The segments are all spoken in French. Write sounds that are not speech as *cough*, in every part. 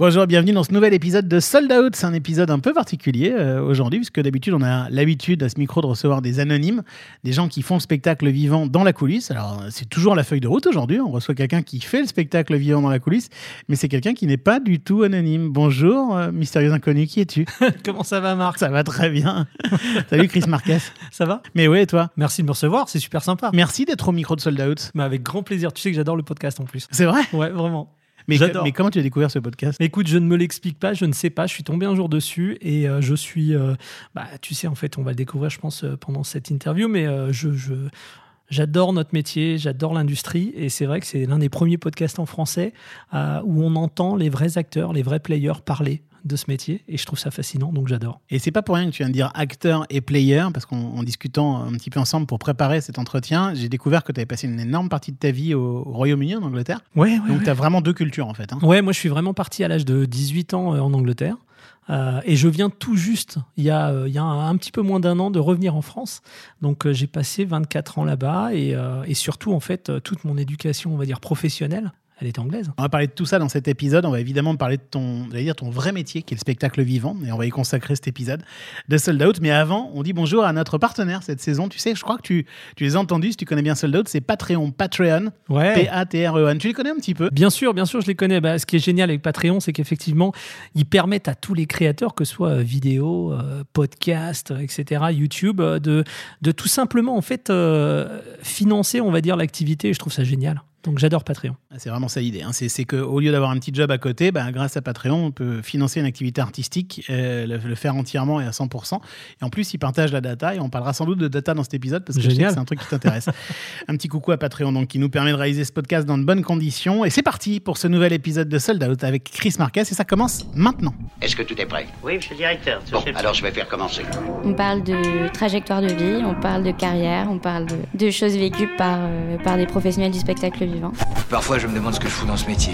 Bonjour, bienvenue dans ce nouvel épisode de Sold Out. C'est un épisode un peu particulier euh, aujourd'hui, puisque d'habitude, on a l'habitude à ce micro de recevoir des anonymes, des gens qui font le spectacle vivant dans la coulisse. Alors, c'est toujours la feuille de route aujourd'hui. On reçoit quelqu'un qui fait le spectacle vivant dans la coulisse, mais c'est quelqu'un qui n'est pas du tout anonyme. Bonjour, euh, mystérieux inconnu, qui es-tu? *laughs* Comment ça va, Marc? Ça va très bien. *laughs* Salut, Chris Marquez. Ça va? Mais ouais, et toi? Merci de me recevoir, c'est super sympa. Merci d'être au micro de Sold Out. Mais avec grand plaisir. Tu sais que j'adore le podcast en plus. C'est vrai? Ouais, vraiment. Mais, mais comment tu as découvert ce podcast? Écoute, je ne me l'explique pas, je ne sais pas. Je suis tombé un jour dessus et euh, je suis. euh, bah, tu sais, en fait, on va le découvrir, je pense, euh, pendant cette interview, mais je. je- J'adore notre métier, j'adore l'industrie et c'est vrai que c'est l'un des premiers podcasts en français où on entend les vrais acteurs, les vrais players parler de ce métier et je trouve ça fascinant donc j'adore. Et c'est pas pour rien que tu viens de dire acteur et player, parce qu'en en discutant un petit peu ensemble pour préparer cet entretien, j'ai découvert que tu avais passé une énorme partie de ta vie au, au Royaume-Uni, en Angleterre. Ouais, Donc tu as vraiment deux cultures en fait. hein. Ouais, moi je suis vraiment parti à l'âge de 18 ans euh, en Angleterre. Euh, et je viens tout juste, il y a, euh, il y a un, un petit peu moins d'un an, de revenir en France. Donc euh, j'ai passé 24 ans là-bas et, et surtout, en fait, toute mon éducation, on va dire professionnelle, elle est anglaise. On va parler de tout ça dans cet épisode. On va évidemment parler de ton, dire ton vrai métier, qui est le spectacle vivant, et on va y consacrer cet épisode de Sold Out. Mais avant, on dit bonjour à notre partenaire cette saison. Tu sais, je crois que tu, tu les as entendus, si tu connais bien Sold Out, c'est Patreon, Patreon, Ouais. P-A-T-R-E-N. Tu les connais un petit peu? Bien sûr, bien sûr, je les connais. Bah, ce qui est génial avec Patreon, c'est qu'effectivement, ils permettent à tous les créateurs, que ce soit euh, vidéo, euh, podcast, euh, etc., YouTube, de, de tout simplement en fait euh, financer, on va dire, l'activité. Et je trouve ça génial. Donc j'adore Patreon. Ah, C'est vraiment ça l'idée. hein. C'est qu'au lieu d'avoir un petit job à côté, bah, grâce à Patreon, on peut financer une activité artistique, euh, le, le faire entièrement et à 100%. Et en plus, ils partagent la data et on parlera sans doute de data dans cet épisode parce que c'est un truc qui t'intéresse. *laughs* un petit coucou à Patreon donc, qui nous permet de réaliser ce podcast dans de bonnes conditions. Et c'est parti pour ce nouvel épisode de Sold Out avec Chris Marquez et ça commence maintenant. Est-ce que tout est prêt? Oui, monsieur le directeur. Bon, alors je vais faire commencer. On parle de trajectoire de vie, on parle de carrière, on parle de, de choses vécues par, euh, par des professionnels du spectacle vivant. Parfois, je me demande ce que je fous dans ce métier.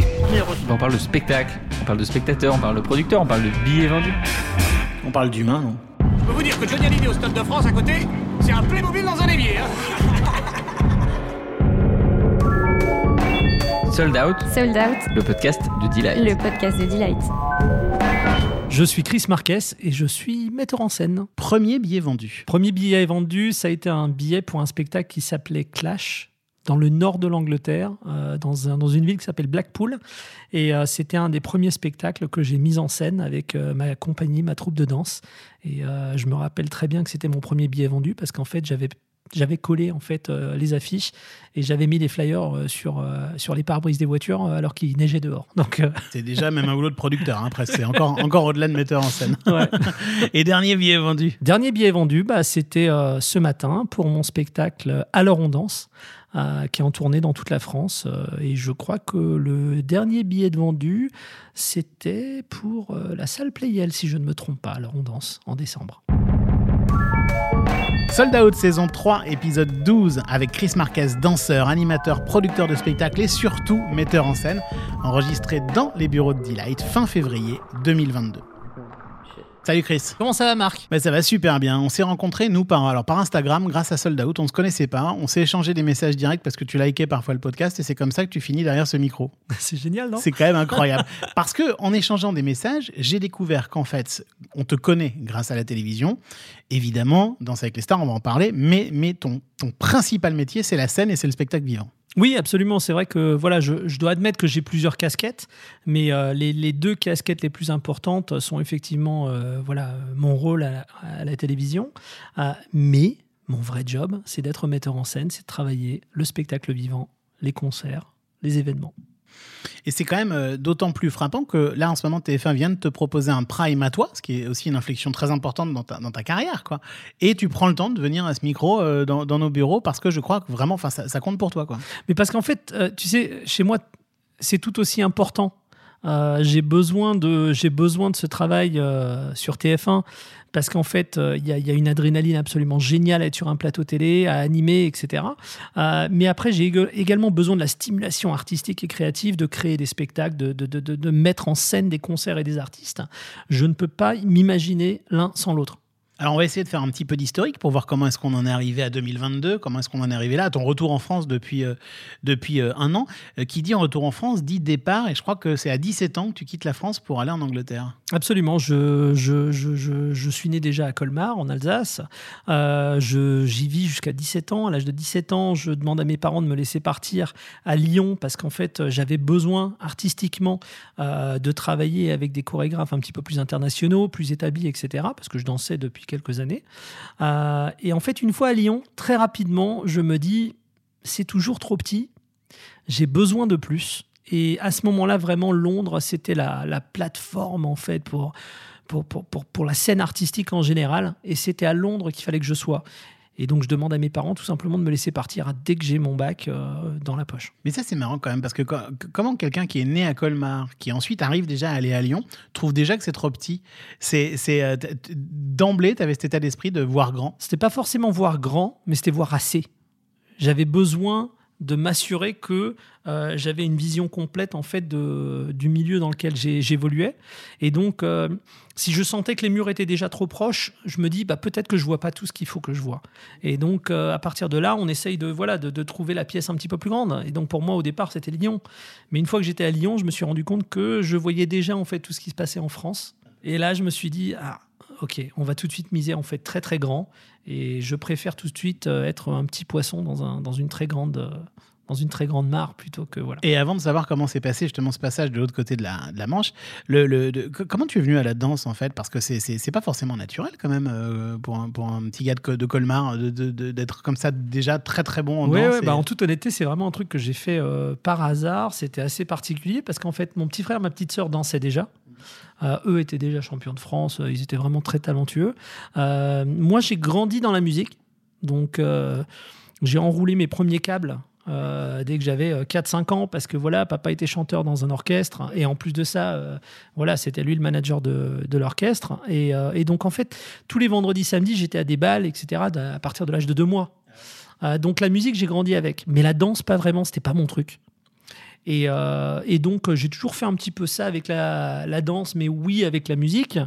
On parle de spectacle, on parle de spectateur, on parle de producteur, on parle de billets vendus. On parle d'humain, non? Je peux vous dire que Johnny Hallyday au Stade de France à côté, c'est un Playmobil dans un évier. Hein. *laughs* Sold Out, Sold Out, le podcast de Delight. le podcast de Delight. Je suis Chris Marquez et je suis metteur en scène. Premier billet vendu. Premier billet vendu, ça a été un billet pour un spectacle qui s'appelait Clash dans le nord de l'Angleterre, euh, dans, un- dans une ville qui s'appelle Blackpool. Et euh, c'était un des premiers spectacles que j'ai mis en scène avec euh, ma compagnie, ma troupe de danse. Et je me rappelle très bien que c'était mon premier billet vendu parce qu'en fait, j'avais j'avais collé en fait euh, les affiches et j'avais mis les flyers euh, sur, euh, sur les pare-brises des voitures alors qu'il neigeait dehors. *laughs* Donc C'est déjà même un boulot de producteur, hein, presque. C'est encore, encore au-delà de metteur en scène. ouais. *laughs* Et dernier billet vendu? Dernier billet vendu, bah, c'était ce matin pour mon spectacle Alors on danse, qui est en tournée dans toute la France. Euh, et je crois que le dernier billet de vendu, c'était pour euh, la salle Playel, si je ne me trompe pas. Alors on danse en décembre. Sold Out saison 3, épisode 12, avec Chris Marquez, danseur, animateur, producteur de spectacle et surtout metteur en scène, enregistré dans les bureaux de Delight fin février 2022. Salut Chris. Comment ça va, Marc? Ben, ça va super bien. On s'est rencontrés, nous, par, alors, par Instagram, grâce à Sold Out. On se connaissait pas. On s'est échangé des messages directs parce que tu likais parfois le podcast et c'est comme ça que tu finis derrière ce micro. C'est génial, non? C'est quand même incroyable. *laughs* Parce que en échangeant des messages, j'ai découvert qu'en fait, on te connaît grâce à la télévision. Évidemment, Danse avec les stars, on va en parler, mais, mais ton, ton principal métier, c'est la scène et c'est le spectacle vivant. Oui, absolument. C'est vrai que voilà, je, dois admettre que j'ai plusieurs casquettes, mais euh, les, deux casquettes les plus importantes sont effectivement euh, voilà mon rôle à, à la télévision, Euh, mais mon vrai job, c'est d'être metteur en scène, c'est de travailler le spectacle vivant, les concerts, les événements. Et c'est quand même euh, d'autant plus frappant que là, en ce moment, TF1 vient de te proposer un prime à toi, ce qui est aussi une inflexion très importante dans ta, carrière. quoi. Et tu prends le temps de venir à ce micro euh, dans, nos bureaux parce que je crois que vraiment, ça, ça compte pour toi. quoi. Mais parce qu'en fait, euh, tu sais, chez moi, c'est tout aussi important. J'ai besoin de j'ai besoin de ce travail sur TF1 parce qu'en fait euh, il y, a- une adrénaline absolument géniale à être sur un plateau télé, à animer, etc. Euh, mais après j'ai ég- également besoin de la stimulation artistique et créative, de créer des spectacles, de mettre en scène des concerts et des artistes. Je ne peux pas m'imaginer l'un sans l'autre. Alors, on va essayer de faire un petit peu d'historique pour voir comment est-ce qu'on en est arrivé à 2022, comment est-ce qu'on en est arrivé là, à ton retour en France depuis, euh, depuis euh, un an. Euh, qui dit retour en France dit départ, et je crois que c'est à 17 ans que tu quittes la France pour aller en Angleterre. Absolument. Je, je, je, je, je suis né déjà à Colmar, en Alsace. J'y vis jusqu'à 17 ans. À l'âge de 17 ans, je demande à mes parents de me laisser partir à Lyon parce qu'en fait, j'avais besoin artistiquement de travailler avec des chorégraphes un petit peu plus internationaux, plus établis, etc. Parce que je dansais depuis quelques années. Euh, et en fait, une fois à Lyon, très rapidement, je me dis, c'est toujours trop petit. J'ai besoin de plus. Et à ce moment-là, vraiment, Londres, c'était la, la plateforme, en fait, pour, pour, pour, pour la scène artistique en général. Et c'était à Londres qu'il fallait que je sois. Et donc, je demande à mes parents tout simplement de me laisser partir dès que j'ai mon bac euh, dans la poche. Mais ça, c'est marrant quand même, parce que co- comment quelqu'un qui est né à Colmar, qui ensuite arrive déjà à aller à Lyon, trouve déjà que c'est trop petit? C'est c'est, euh, D'emblée, tu avais cet état d'esprit de voir grand? C'était pas forcément voir grand, mais c'était voir assez. J'avais besoin de m'assurer que euh, j'avais une vision complète en fait du milieu dans lequel j'évoluais. Et donc, euh, si je sentais que les murs étaient déjà trop proches, je me dis bah, peut-être que je vois pas tout ce qu'il faut que je vois. Et donc, euh, à partir de là, on essaye de voilà de trouver la pièce un petit peu plus grande. Et donc, pour moi, au départ, c'était Lyon. Mais une fois que j'étais à Lyon, je me suis rendu compte que je voyais déjà en fait tout ce qui se passait en France. Et là, je me suis dit ah ok, on va tout de suite miser en fait très très grand. Et je préfère tout de suite euh, être un petit poisson dans, un, dans, une, très grande, euh, dans une très grande mare plutôt que voilà. Et avant de savoir comment s'est passé justement ce passage de l'autre côté de la, de la Manche, le, le- de- que- comment tu es venu à la danse en fait? Parce que c'est- pas forcément naturel quand même euh, pour, un, pour un petit gars de, Co- de Colmar d'être comme ça déjà très très bon en Ouais, danse. ouais, et- bah, en toute honnêteté, c'est vraiment un truc que j'ai fait euh, par hasard. C'était assez particulier parce qu'en fait, mon petit frère, ma petite sœur dansaient déjà. Euh, eux étaient déjà champions de France, euh, ils étaient vraiment très talentueux. Euh, moi, j'ai grandi dans la musique, donc j'ai enroulé mes premiers câbles dès que j'avais euh, 4-5 ans parce que voilà, papa était chanteur dans un orchestre et en plus de ça, voilà, c'était lui le manager de, l'orchestre. Et, donc en fait, tous les vendredis, samedis, j'étais à des balles, etc. à partir de l'âge de deux mois. Donc la musique, j'ai grandi avec, mais la danse, pas vraiment, c'était pas mon truc. Et, euh, et donc, euh, j'ai toujours fait un petit peu ça avec la, la danse, mais oui, avec la musique.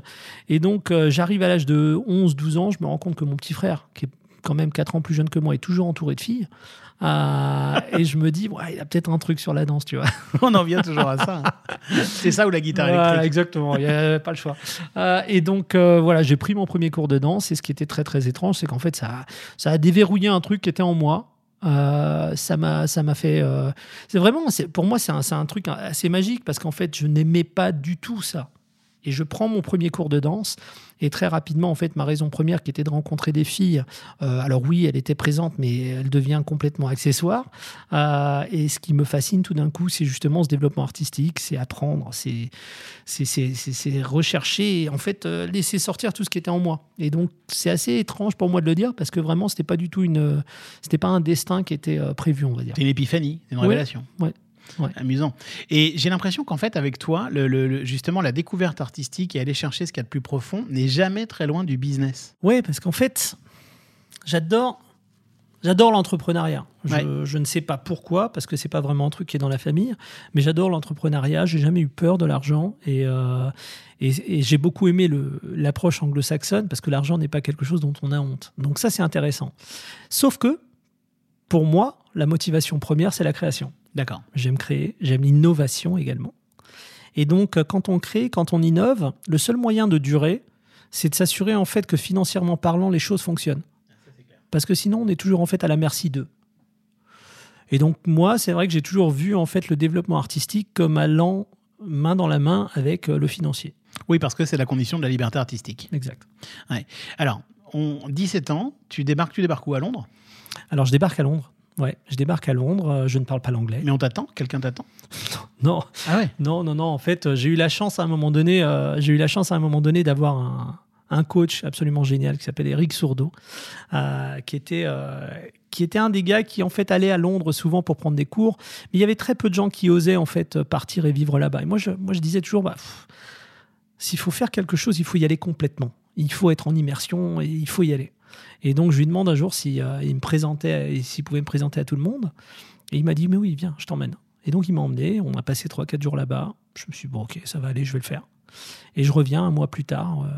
Et donc, euh, j'arrive à l'âge de 11-12 ans, je me rends compte que mon petit frère, qui est quand même 4 ans plus jeune que moi, est toujours entouré de filles. Euh, et je me dis, ouais, il a peut-être un truc sur la danse, tu vois. *laughs* On en vient toujours à ça. hein. C'est ça ou la guitare Voilà, électrique exactement, il n'y avait pas le choix. Euh, et donc, euh, voilà, j'ai pris mon premier cours de danse. Et ce qui était très, très étrange, c'est qu'en fait, ça, ça a déverrouillé un truc qui était en moi. Euh, ça m'a ça m'a fait euh, c'est vraiment pour moi c'est un, c'est un truc assez magique parce qu'en fait je n'aimais pas du tout ça et je prends mon premier cours de danse et très rapidement en fait ma raison première qui était de rencontrer des filles euh, alors oui elle était présente mais elle devient complètement accessoire Euh, et ce qui me fascine tout d'un coup c'est justement ce développement artistique c'est apprendre c'est rechercher et en fait euh, laisser sortir tout ce qui était en moi et donc c'est assez étrange pour moi de le dire parce que vraiment c'était pas du tout une c'était pas un destin qui était prévu on va dire C'est une épiphanie, c'est une Ouais. révélation. Ouais. Ouais. Amusant. Et j'ai l'impression qu'en fait, avec toi, le, justement, la découverte artistique et aller chercher ce qu'il y a de plus profond n'est jamais très loin du business. Ouais, parce qu'en fait, j'adore, j'adore l'entrepreneuriat. Je, Ouais. je ne sais pas pourquoi, parce que c'est pas vraiment un truc qui est dans la famille, mais j'adore l'entrepreneuriat. J'ai jamais eu peur de l'argent et, euh, et, et j'ai beaucoup aimé l'approche anglo-saxonne parce que l'argent n'est pas quelque chose dont on a honte. Donc ça, c'est intéressant. Sauf que, pour moi, la motivation première, c'est la création. D'accord. J'aime créer, j'aime l'innovation également. Et donc, euh, quand on crée, quand on innove, le seul moyen de durer, c'est de s'assurer en fait que financièrement parlant, les choses fonctionnent. Parce que sinon, on est toujours en fait à la merci d'eux. Et donc, moi, c'est vrai que j'ai toujours vu en fait le développement artistique comme allant main dans la main avec euh, le financier. Oui, parce que c'est la condition de la liberté artistique. Exact. Alors, on, 17 ans, tu débarques, tu débarques où à Londres? Alors, je débarque à Londres. Ouais, je débarque à Londres. euh, Je ne parle pas l'anglais. Mais on t'attend? Quelqu'un t'attend? *laughs* Non, Ah ouais? Non, non, non. En fait, euh, j'ai eu la chance à un moment donné, euh, j'ai eu la chance à un moment donné d'avoir un, un coach absolument génial qui s'appelle Eric Sourdeau, euh, qui était euh, qui était un des gars qui en fait allait à Londres souvent pour prendre des cours, mais il y avait très peu de gens qui osaient en fait partir et vivre là-bas. Et moi, je, moi, je disais toujours, bah, s'il faut faire quelque chose, il faut y aller complètement. Il faut être en immersion et il faut y aller. Et donc, je lui demande un jour s'il il me présentait, s'il pouvait me présenter à tout le monde. Et il m'a dit, mais oui, viens, je t'emmène. Et donc, il m'a emmené. On a passé 3-4 jours là-bas. Je me suis dit, bon, ok, ça va aller, je vais le faire. Et je reviens un mois plus tard, euh,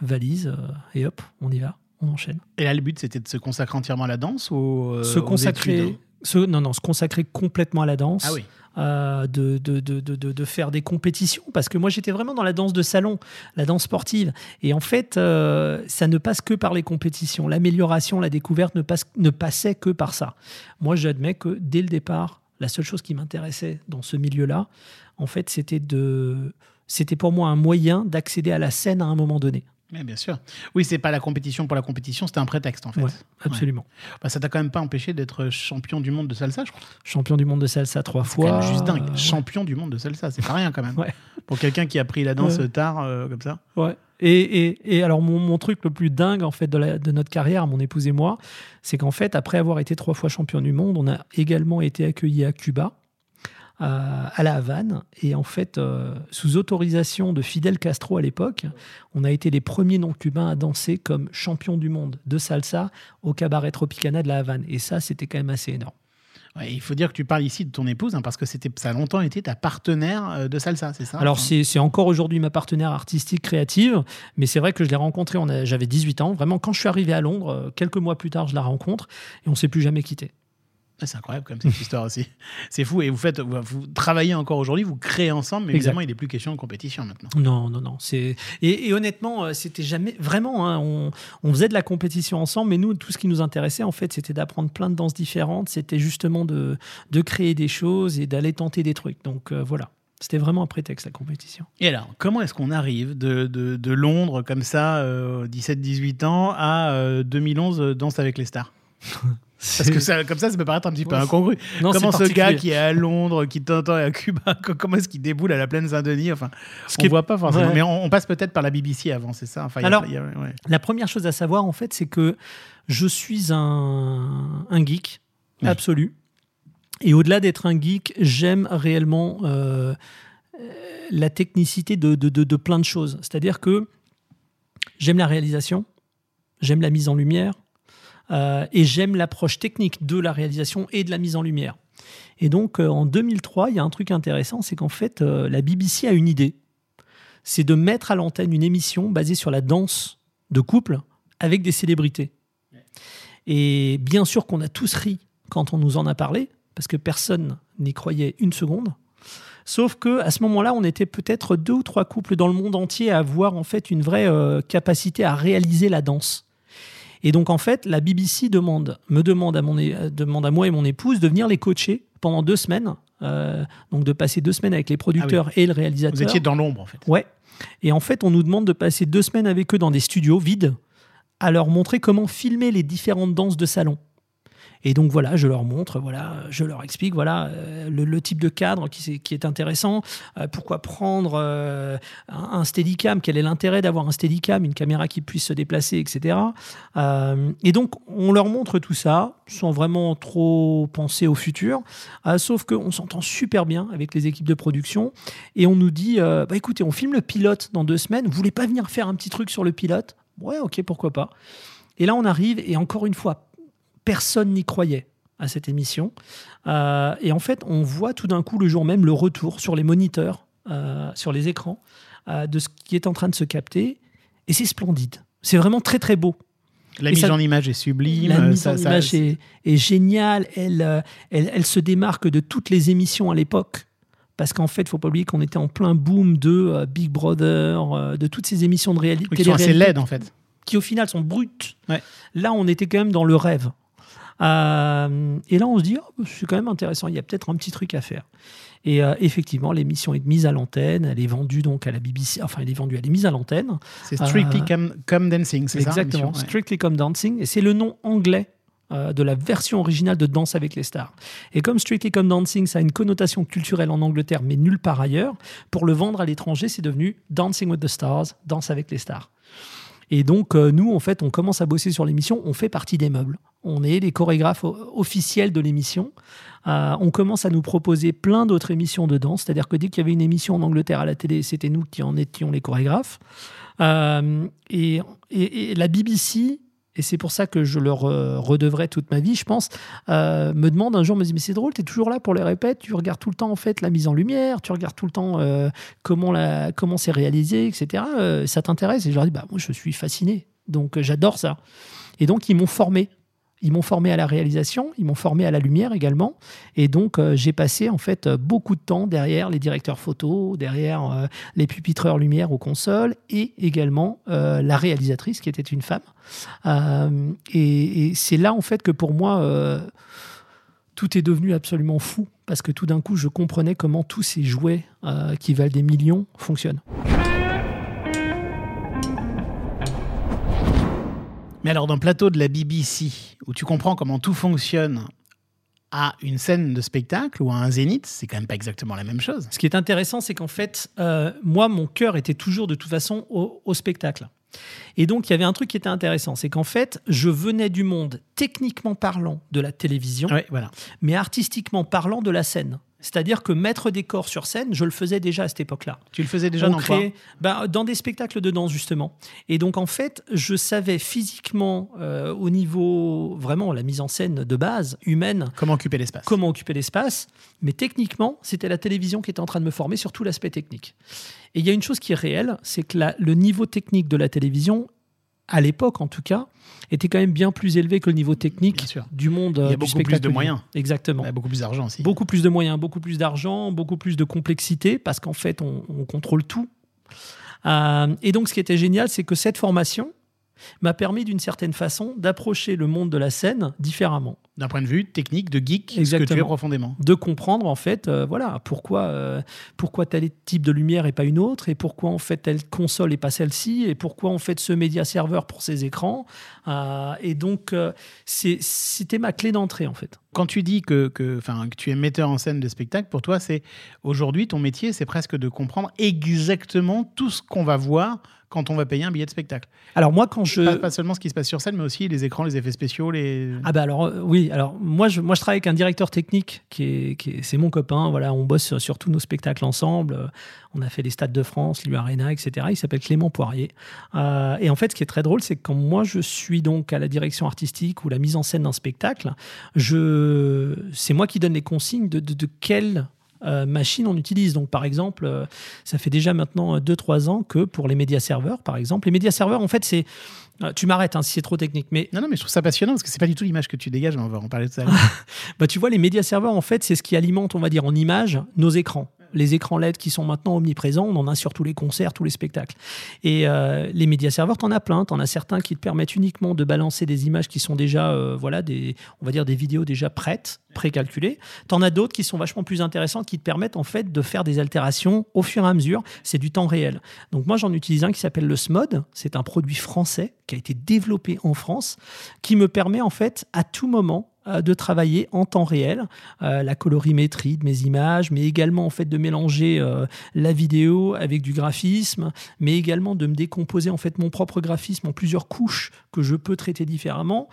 valise, euh, et hop, on y va, on enchaîne. Et là, le but, c'était de se consacrer entièrement à la danse ou euh, se aux consacrer, se- non, non, se consacrer complètement à la danse. Ah oui. Euh, de, de, de, de, faire des compétitions parce que moi j'étais vraiment dans la danse de salon, la danse sportive et en fait euh, ça ne passe que par les compétitions. L'amélioration, la découverte ne, passe, ne passait que par ça. Moi j'admets que dès le départ, la seule chose qui m'intéressait dans ce milieu-là, en fait c'était de... C'était pour moi un moyen d'accéder à la scène à un moment donné. Ouais, bien sûr. Oui, c'est pas la compétition pour la compétition, c'était un prétexte en fait. Ouais, absolument. Bah, ça t'a quand même pas empêché d'être champion du monde de salsa, je crois. Champion du monde de salsa trois quand fois. même juste dingue. Euh, Champion du monde de salsa, c'est pas rien quand même. Ouais. Pour quelqu'un qui a pris la danse Ouais. tard euh, comme ça. Ouais. Et, et, et alors, mon, mon truc le plus dingue, en fait, de, la- de notre carrière, mon épouse et moi, c'est qu'en fait, après avoir été trois fois champion du monde, on a également été accueillis à Cuba, à, La Havane. Et en fait, euh, sous autorisation de Fidel Castro à l'époque, on a été les premiers non-cubains à danser comme champion du monde de salsa au cabaret Tropicana de La Havane. Et ça, c'était quand même assez énorme. Ouais, il faut dire que tu parles ici de ton épouse hein, parce que c'était ça a longtemps été ta partenaire euh, de salsa, c'est ça? Alors, c'est c'est encore aujourd'hui ma partenaire artistique créative, mais c'est vrai que je l'ai rencontrée, on a- j'avais 18 ans. Vraiment, quand je suis arrivé à Londres, euh, quelques mois plus tard, je la rencontre et on ne s'est plus jamais quitté. Ah, C'est incroyable comme cette histoire aussi. *laughs* C'est fou. Et vous faites, vous, vous travaillez encore aujourd'hui, vous créez ensemble, mais Exact. évidemment, il n'est plus question de compétition maintenant. Non, non, non. C'est et, et honnêtement, euh, c'était jamais vraiment. hein, on, on faisait de la compétition ensemble, mais nous, tout ce qui nous intéressait, en fait, c'était d'apprendre plein de danses différentes. C'était justement de, de créer des choses et d'aller tenter des trucs. Donc euh, voilà. C'était vraiment un prétexte, la compétition. Et alors, comment est-ce qu'on arrive de, de- de Londres comme ça, euh, 17-18 ans, à euh, 2011, euh, Danse avec les stars? *laughs* Parce que ça, comme ça, ça peut paraître un petit peu incongru. Non, comment ce gars qui est à Londres, qui t'entend à Cuba, *laughs* co- comment est-ce qu'il déboule à la plaine Saint-Denis? Enfin, Ce on est- voit pas forcément. Ouais. Mais on, on passe peut-être par la BBC avant, c'est ça? Enfin, il y a- Alors- il y a- ouais. La première chose à savoir, en fait, c'est que je suis un, un geek Oui. absolu. Et au-delà d'être un geek, j'aime réellement euh, euh, la technicité de, de- de- de plein de choses. C'est-à-dire que j'aime la réalisation, j'aime la mise en lumière, euh, et j'aime l'approche technique de la réalisation et de la mise en lumière. Et donc, euh, en 2003, il y a un truc intéressant, c'est qu'en fait, euh, la BBC a une idée. C'est de mettre à l'antenne une émission basée sur la danse de couple avec des célébrités. Et bien sûr qu'on a tous ri quand on nous en a parlé, parce que personne n'y croyait une seconde. Sauf que à ce moment-là, on était peut-être deux ou trois couples dans le monde entier à avoir en fait une vraie euh, capacité à réaliser la danse. Et donc en fait, la BBC demande, me demande à, mon, é- demande à moi et mon épouse de venir les coacher pendant deux semaines, euh, donc de passer deux semaines avec les producteurs et le réalisateur. Vous étiez dans l'ombre, en fait. Ouais. Et en fait, on nous demande de passer deux semaines avec eux dans des studios vides, à leur montrer comment filmer les différentes danses de salon. Et donc voilà, je leur montre, voilà, je leur explique, voilà, euh, le, type de cadre qui, est intéressant, euh, pourquoi prendre euh, un, un Steadicam, quel est l'intérêt d'avoir un Steadicam, une caméra qui puisse se déplacer, etc. Et donc on leur montre tout ça, sans vraiment trop penser au futur, sauf qu'on s'entend super bien avec les équipes de production, et on nous dit, bah écoutez, on filme le pilote dans deux semaines, vous voulez pas venir faire un petit truc sur le pilote? Ouais, ok, pourquoi pas. Et là, on arrive, et encore une fois, personne n'y croyait à cette émission. Euh, et en fait, on voit tout d'un coup le jour même le retour sur les moniteurs, euh, sur les écrans, euh, de ce qui est en train de se capter. Et c'est splendide. C'est vraiment très très beau. La Et mise ça- en image est sublime. La mise ça- en ça- image est, est géniale. Elle, elle, elle se démarque de toutes les émissions à l'époque. Parce qu'en fait, il faut pas oublier qu'on était en plein boom de Big Brother, de toutes ces émissions de réalité. oui, qui sont assez laides, en fait. qui au final sont brutes. Ouais. Là, on était quand même dans le rêve. Euh, et là, on se dit, oh, c'est quand même intéressant, il y a peut-être un petit truc à faire. Et euh, effectivement, l'émission est mise à l'antenne, elle est vendue donc à la BBC, enfin, elle est vendue, elle est mise à l'antenne. C'est Strictly Euh, Come, Come Dancing, c'est ça Exactement, Ouais. Strictly Come Dancing, et c'est le nom anglais de la version originale de Danse avec les stars. Et comme Strictly Come Dancing, ça a une connotation culturelle en Angleterre, mais nulle part ailleurs, pour le vendre à l'étranger, c'est devenu Dancing with the Stars, Danse avec les stars. Et donc, euh, nous, en fait, on commence à bosser sur l'émission, on fait partie des meubles. On est les chorégraphes officiels de l'émission. Euh, on commence à nous proposer plein d'autres émissions de danse, c'est-à-dire que dès qu'il y avait une émission en Angleterre à la télé, c'était nous qui en étions les chorégraphes. Euh, et la BBC et c'est pour ça que je leur redevrai toute ma vie, je pense, euh, me demande un jour, me dit, mais c'est drôle, tu es toujours là pour les répètes, tu regardes tout le temps en fait la mise en lumière, tu regardes tout le temps euh, comment, la, comment c'est réalisé, etc. Euh, ça t'intéresse? Et je leur dis, bah moi je suis fasciné, donc j'adore ça. Et donc ils m'ont formé. Ils m'ont formé à la réalisation, ils m'ont formé à la lumière également. Et donc, euh, j'ai passé en fait euh, beaucoup de temps derrière les directeurs photo, derrière euh, les pupitreurs lumière aux consoles et également la réalisatrice qui était une femme. Et et c'est là en fait que pour moi, tout est devenu absolument fou parce que tout d'un coup, je comprenais comment tous ces jouets qui valent des millions fonctionnent. Mais alors, dans le plateau de la BBC, où tu comprends comment tout fonctionne à une scène de spectacle ou à un zénith, c'est quand même pas exactement la même chose. Ce qui est intéressant, c'est qu'en fait, euh, moi, mon cœur était toujours de toute façon au, au spectacle. Et donc, il y avait un truc qui était intéressant, c'est qu'en fait, je venais du monde techniquement parlant de la télévision, Ouais, voilà. mais artistiquement parlant de la scène. C'est-à-dire que mettre des corps sur scène, je le faisais déjà à cette époque-là. Tu le faisais déjà On dans quoi bah, Dans des spectacles de danse, justement. Et donc, en fait, je savais physiquement, euh, au niveau vraiment la mise en scène de base, humaine, Comment occuper l'espace comment occuper l'espace, mais techniquement, c'était la télévision qui était en train de me former sur tout l'aspect technique. Et il y a une chose qui est réelle, c'est que la- le niveau technique de la télévision, à l'époque en tout cas, était quand même bien plus élevé que le niveau technique du monde Il y a euh, beaucoup plus de moyens. Exactement. Ouais, beaucoup plus d'argent aussi. Beaucoup plus de moyens, beaucoup plus d'argent, beaucoup plus de complexité, parce qu'en fait, on, on contrôle tout. Euh, et donc, ce qui était génial, c'est que cette formation m'a permis d'une certaine façon d'approcher le monde de la scène différemment, D'un point de vue technique, de geek, ce que tu es profondément. de comprendre en fait, euh, voilà, pourquoi, euh, pourquoi tel type de lumière et pas une autre, et pourquoi en fait telle console et pas celle-ci, et pourquoi en fait ce média serveur pour ces écrans. Euh, et donc, euh, c'était ma clé d'entrée en fait. Quand tu dis que, que, enfin, que tu es metteur en scène de spectacle, pour toi, c'est aujourd'hui ton métier, c'est presque de comprendre exactement tout ce qu'on va voir quand on va payer un billet de spectacle. Alors moi, quand je Pas, pas seulement ce qui se passe sur scène, mais aussi les écrans, les effets spéciaux, les. Ah bah alors euh, oui, alors moi je, moi je travaille avec un directeur technique qui est, qui est- c'est mon copain, voilà, on bosse sur, tous nos spectacles ensemble, Euh, on a fait les Stades de France, l'U Arena, etc. Il s'appelle Clément Poirier. Euh, et en fait ce qui est très drôle c'est que quand moi je suis donc à la direction artistique ou la mise en scène d'un spectacle, je, c'est moi qui donne les consignes de, de, de quelle euh, machine on utilise. Donc, par exemple, euh, ça fait déjà maintenant 2-3 ans que pour les médias serveurs, par exemple, les médias serveurs, en fait, c'est. euh, Tu m'arrêtes hein, si c'est trop technique, mais Non, non, mais je trouve ça passionnant parce que c'est pas du tout l'image que tu dégages, on va en parler tout à l'heure. *laughs* Bah, tu vois, les médias serveurs, en fait, c'est ce qui alimente, on va dire, en image, nos écrans. Les écrans LED qui sont maintenant omniprésents, on en a sur tous les concerts, tous les spectacles. Et euh, les médias serveurs, t'en as plein. T'en as certains qui te permettent uniquement de balancer des images qui sont déjà, euh, voilà, des, on va dire des vidéos déjà prêtes, précalculées. T'en as d'autres qui sont vachement plus intéressantes, qui te permettent en fait de faire des altérations au fur et à mesure. C'est du temps réel. Donc moi, j'en utilise un qui s'appelle le SMOD. C'est un produit français qui a été développé en France, qui me permet en fait à tout moment de travailler en temps réel euh, la colorimétrie de mes images, mais également en fait de mélanger euh, la vidéo avec du graphisme, mais également de me décomposer en fait mon propre graphisme en plusieurs couches que je peux traiter différemment.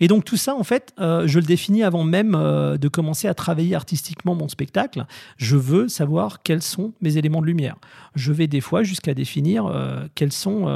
Et donc tout ça, en fait, euh, je le définis avant même euh, de commencer à travailler artistiquement mon spectacle. Je veux savoir quels sont mes éléments de lumière. Je vais des fois jusqu'à définir euh, quels, sont,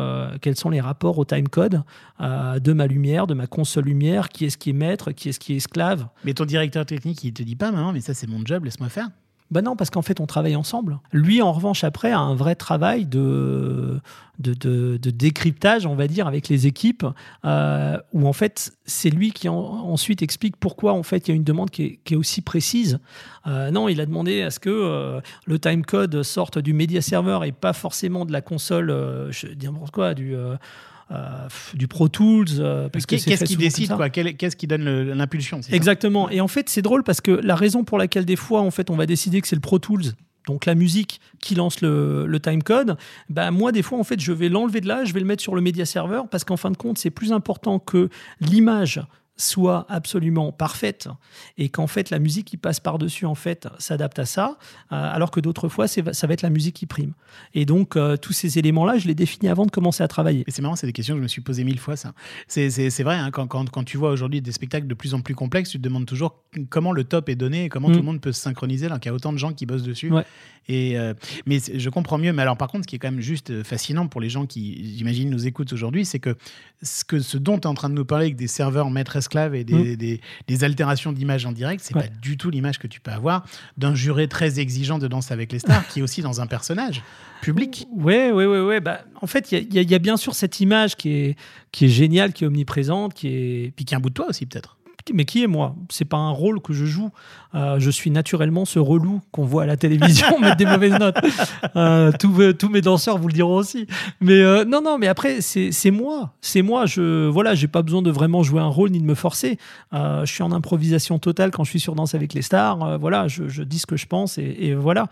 quels sont les rapports au timecode de ma lumière, de ma console lumière, qui est-ce qui est maître, qui est-ce qui est esclave. mais ton directeur technique, il te dit pas, maman, mais ça, c'est mon job, laisse-moi faire. Ben non, parce qu'en fait, on travaille ensemble. Lui, en revanche, après, a un vrai travail de, de, de- décryptage, on va dire, avec les équipes, euh, où en fait, c'est lui qui en- ensuite explique pourquoi en fait il y a une demande qui est, aussi précise. Euh, non, il a demandé à ce que euh, le timecode sorte du média serveur et pas forcément de la console, je dis n'importe quoi, du, euh, du Pro Tools. euh, parce Qu'est-ce qui décide, quoi? Qu'est-ce qui donne l'impulsion Exactement. Et en fait, c'est drôle parce que la raison pour laquelle des fois, en fait, on va décider que c'est le Pro Tools, donc la musique qui lance le, le timecode, bah moi, des fois, en fait, je vais l'enlever de là, je vais le mettre sur le média serveur parce qu'en fin de compte, c'est plus important que l'image soit absolument parfaite et qu'en fait la musique qui passe par-dessus en fait s'adapte à ça, euh, alors que d'autres fois ça va être la musique qui prime. Et donc euh, tous ces éléments-là, je les définis avant de commencer à travailler. Et c'est marrant, c'est des questions que je me suis posées mille fois, ça. C'est- C'est c'est vrai, hein, quand, quand, quand tu vois aujourd'hui des spectacles de plus en plus complexes, tu te demandes toujours comment le top est donné et comment Mm. tout le monde peut se synchroniser alors qu'il y a autant de gens qui bossent dessus. Ouais. Et, euh, mais je comprends mieux. Mais alors, par contre, ce qui est quand même juste fascinant pour les gens qui, j'imagine, nous écoutent aujourd'hui, c'est que ce, que ce dont tu es en train de nous parler avec des serveurs et des, des, des altérations d'image en direct, c'est Mm. Ouais. pas du tout l'image que tu peux avoir d'un juré très exigeant de Danse avec les stars *laughs* qui est aussi dans un personnage public. Ouais, ouais, ouais, ouais. Bah, en fait, il y y a bien sûr cette image qui est, qui est géniale, qui est omniprésente, qui est, Puis qui est un bout de toi aussi, peut-être. Mais qui est moi? C'est pas un rôle que je joue. Euh, je suis naturellement ce relou qu'on voit à la télévision *laughs* mettre des mauvaises notes. Euh, tous, mes danseurs vous le diront aussi. Mais euh, non, non, mais après c'est moi, c'est moi. Je voilà, j'ai pas besoin de vraiment jouer un rôle ni de me forcer. Je suis en improvisation totale quand je suis sur Danse avec les stars. Voilà, je, dis ce que je pense et, voilà.